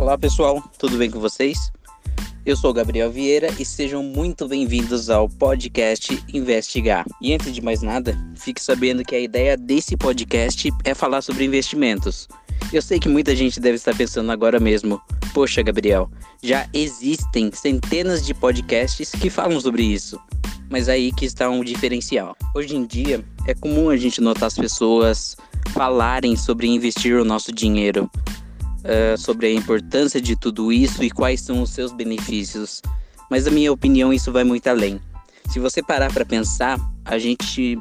Olá pessoal, tudo bem com vocês? Eu sou Gabriel Vieira e sejam muito bem-vindos ao podcast Investigar. E antes de mais nada, fique sabendo que a ideia desse podcast é falar sobre investimentos. Eu sei que muita gente deve estar pensando agora mesmo: poxa, Gabriel, já existem centenas de podcasts que falam sobre isso. Mas aí que está um diferencial. Hoje em dia, é comum a gente notar as pessoas falarem sobre investir o nosso dinheiro, uh, sobre a importância de tudo isso e quais são os seus benefícios. Mas, na minha opinião, isso vai muito além. Se você parar para pensar, a gente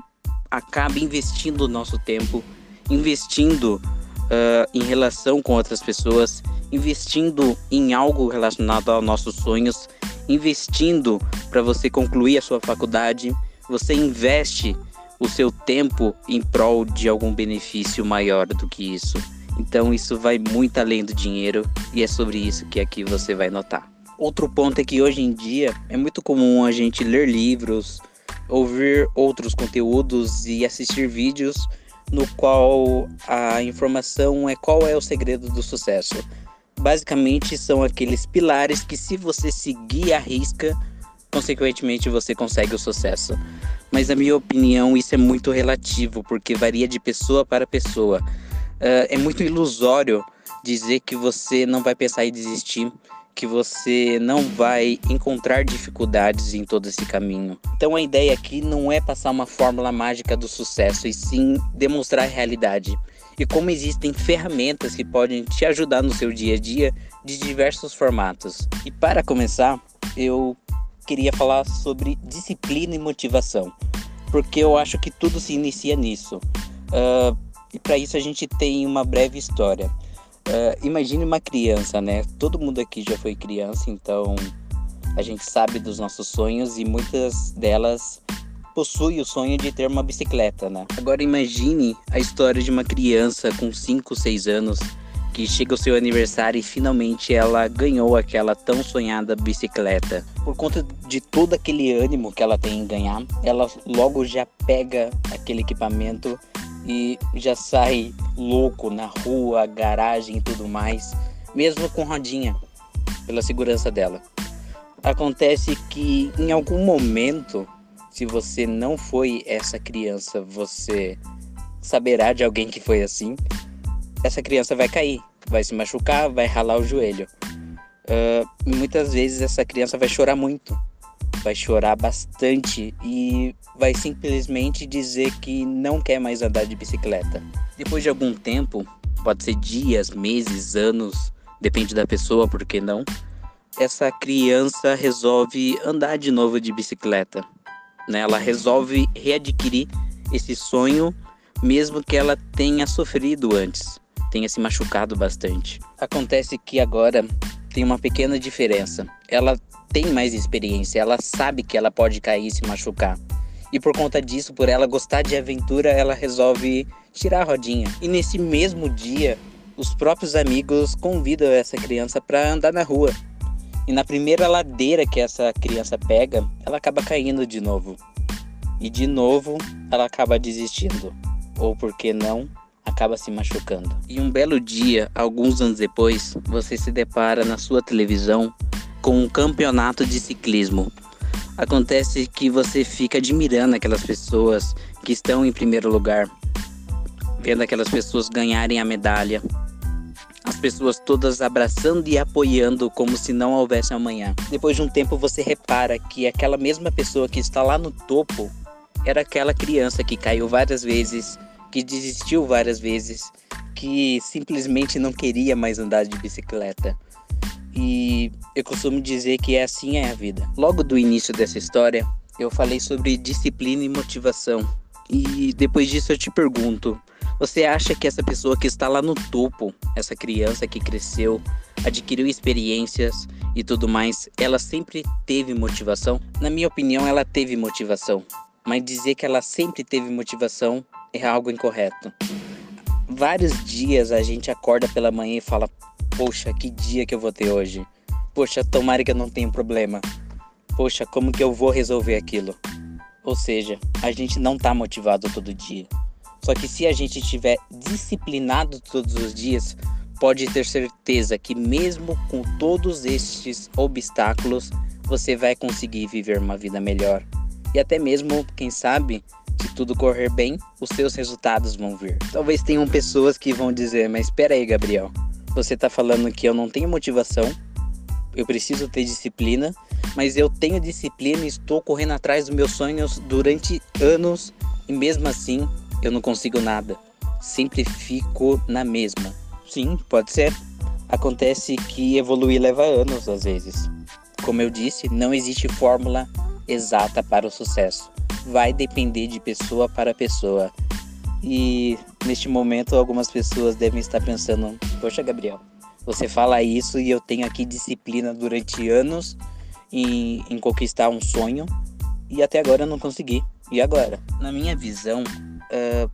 acaba investindo o nosso tempo, investindo uh, em relação com outras pessoas, investindo em algo relacionado aos nossos sonhos, investindo para você concluir a sua faculdade, você investe o seu tempo em prol de algum benefício maior do que isso. Então isso vai muito além do dinheiro e é sobre isso que aqui você vai notar. Outro ponto é que hoje em dia é muito comum a gente ler livros, ouvir outros conteúdos e assistir vídeos no qual a informação é qual é o segredo do sucesso. Basicamente são aqueles pilares que se você seguir a risca, consequentemente você consegue o sucesso. Mas na minha opinião isso é muito relativo, porque varia de pessoa para pessoa. Uh, é muito ilusório dizer que você não vai pensar em desistir, que você não vai encontrar dificuldades em todo esse caminho. Então a ideia aqui não é passar uma fórmula mágica do sucesso, e sim demonstrar a realidade. E como existem ferramentas que podem te ajudar no seu dia a dia de diversos formatos. E para começar, eu queria falar sobre disciplina e motivação, porque eu acho que tudo se inicia nisso. Uh, e para isso a gente tem uma breve história. Uh, imagine uma criança, né? Todo mundo aqui já foi criança, então a gente sabe dos nossos sonhos e muitas delas possuem o sonho de ter uma bicicleta, né? Agora imagine a história de uma criança com 5, 6 anos que chega o seu aniversário e finalmente ela ganhou aquela tão sonhada bicicleta. Por conta de todo aquele ânimo que ela tem em ganhar, ela logo já pega aquele equipamento e já sai louco na rua, garagem e tudo mais, mesmo com rodinha, pela segurança dela. Acontece que em algum momento, se você não foi essa criança, você saberá de alguém que foi assim. Essa criança vai cair, vai se machucar, vai ralar o joelho. Uh, muitas vezes essa criança vai chorar muito, vai chorar bastante e vai simplesmente dizer que não quer mais andar de bicicleta. Depois de algum tempo, pode ser dias, meses, anos, depende da pessoa, por que não? Essa criança resolve andar de novo de bicicleta. Né? Ela resolve readquirir esse sonho, mesmo que ela tenha sofrido antes, tenha se machucado bastante. Acontece que agora tem uma pequena diferença. Ela tem mais experiência, ela sabe que ela pode cair e se machucar. E por conta disso, por ela gostar de aventura, ela resolve tirar a rodinha. E nesse mesmo dia, os próprios amigos convidam essa criança para andar na rua. E na primeira ladeira que essa criança pega, ela acaba caindo de novo. E de novo, ela acaba desistindo. Ou por que não, acaba se machucando. E um belo dia, alguns anos depois, você se depara na sua televisão com um campeonato de ciclismo. Acontece que você fica admirando aquelas pessoas que estão em primeiro lugar, vendo aquelas pessoas ganharem a medalha, as pessoas todas abraçando e apoiando como se não houvesse amanhã. Depois de um tempo você repara que aquela mesma pessoa que está lá no topo era aquela criança que caiu várias vezes, que desistiu várias vezes, que simplesmente não queria mais andar de bicicleta. E eu costumo dizer que é assim é a vida. Logo do início dessa história, eu falei sobre disciplina e motivação. E depois disso eu te pergunto: você acha que essa pessoa que está lá no topo, essa criança que cresceu, adquiriu experiências e tudo mais, ela sempre teve motivação? Na minha opinião, ela teve motivação. Mas dizer que ela sempre teve motivação é algo incorreto. Vários dias a gente acorda pela manhã e fala: Poxa, que dia que eu vou ter hoje. Poxa, tomara que eu não tenha problema. Poxa, como que eu vou resolver aquilo? Ou seja, a gente não está motivado todo dia. Só que se a gente estiver disciplinado todos os dias, pode ter certeza que, mesmo com todos estes obstáculos, você vai conseguir viver uma vida melhor. E até mesmo, quem sabe, se tudo correr bem, os seus resultados vão vir. Talvez tenham pessoas que vão dizer: Mas espera aí, Gabriel, você está falando que eu não tenho motivação, eu preciso ter disciplina, mas eu tenho disciplina e estou correndo atrás dos meus sonhos durante anos e mesmo assim eu não consigo nada. Sempre fico na mesma. Sim, pode ser. Acontece que evoluir leva anos às vezes. Como eu disse, não existe fórmula exata para o sucesso. Vai depender de pessoa para pessoa. E neste momento algumas pessoas devem estar pensando: "Poxa, Gabriel, você fala isso e eu tenho aqui disciplina durante anos em, em conquistar um sonho e até agora eu não consegui. E agora? Na minha visão, uh,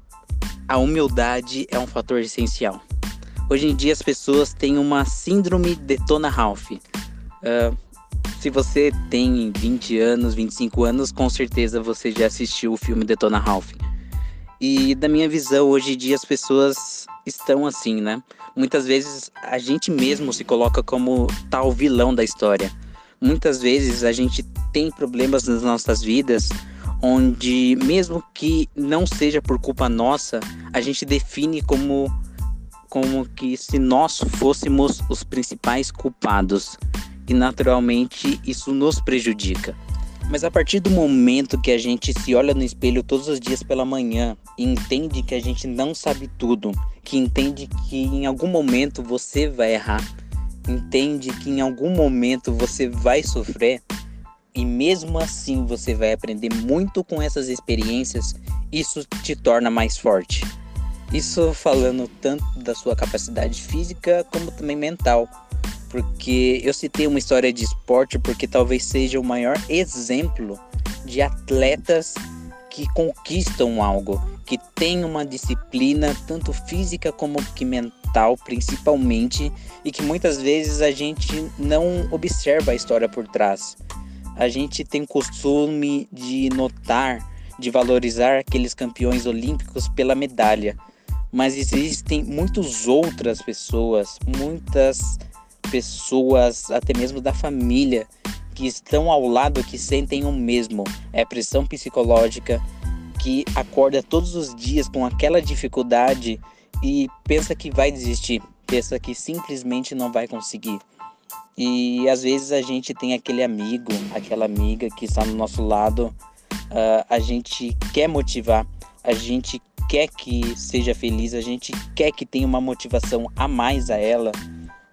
a humildade é um fator essencial. Hoje em dia as pessoas têm uma síndrome de Tona Ralph. Uh, se você tem 20 anos, 25 anos, com certeza você já assistiu o filme Detona Ralph. E da minha visão, hoje em dia as pessoas estão assim, né? Muitas vezes a gente mesmo se coloca como tal vilão da história. Muitas vezes a gente tem problemas nas nossas vidas onde mesmo que não seja por culpa nossa, a gente define como como que se nós fôssemos os principais culpados e naturalmente isso nos prejudica. Mas a partir do momento que a gente se olha no espelho todos os dias pela manhã e entende que a gente não sabe tudo, que entende que em algum momento você vai errar, entende que em algum momento você vai sofrer e mesmo assim você vai aprender muito com essas experiências, isso te torna mais forte. Isso falando tanto da sua capacidade física como também mental porque eu citei uma história de esporte porque talvez seja o maior exemplo de atletas que conquistam algo, que têm uma disciplina tanto física como que mental, principalmente, e que muitas vezes a gente não observa a história por trás. A gente tem costume de notar, de valorizar aqueles campeões olímpicos pela medalha, mas existem muitas outras pessoas, muitas pessoas, até mesmo da família, que estão ao lado, que sentem o mesmo. É pressão psicológica, que acorda todos os dias com aquela dificuldade e pensa que vai desistir, pensa que simplesmente não vai conseguir. E às vezes a gente tem aquele amigo, aquela amiga que está no nosso lado, uh, a gente quer motivar, a gente quer que seja feliz, a gente quer que tenha uma motivação a mais a ela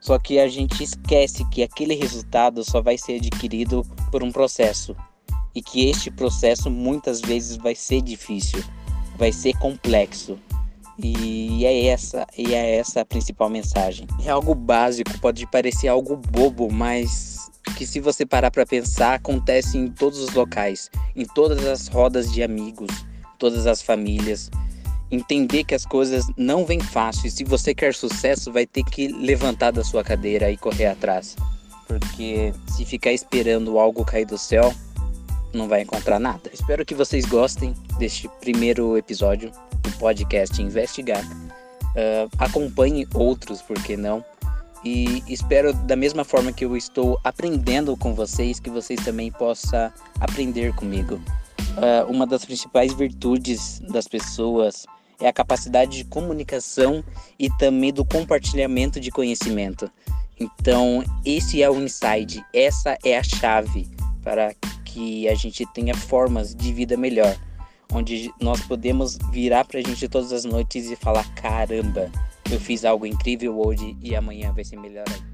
só que a gente esquece que aquele resultado só vai ser adquirido por um processo e que este processo muitas vezes vai ser difícil, vai ser complexo. E é essa, e é essa a principal mensagem. É algo básico, pode parecer algo bobo, mas que se você parar para pensar, acontece em todos os locais, em todas as rodas de amigos, todas as famílias entender que as coisas não vêm fácil. E se você quer sucesso, vai ter que levantar da sua cadeira e correr atrás. Porque se ficar esperando algo cair do céu, não vai encontrar nada. Espero que vocês gostem deste primeiro episódio do podcast Investigar. Uh, acompanhe outros, por que não? E espero, da mesma forma que eu estou aprendendo com vocês, que vocês também possam aprender comigo. Uh, uma das principais virtudes das pessoas é a capacidade de comunicação e também do compartilhamento de conhecimento. Então, esse é o inside, essa é a chave para que a gente tenha formas de vida melhor, onde nós podemos virar para a gente todas as noites e falar: caramba, eu fiz algo incrível hoje e amanhã vai ser melhor ainda.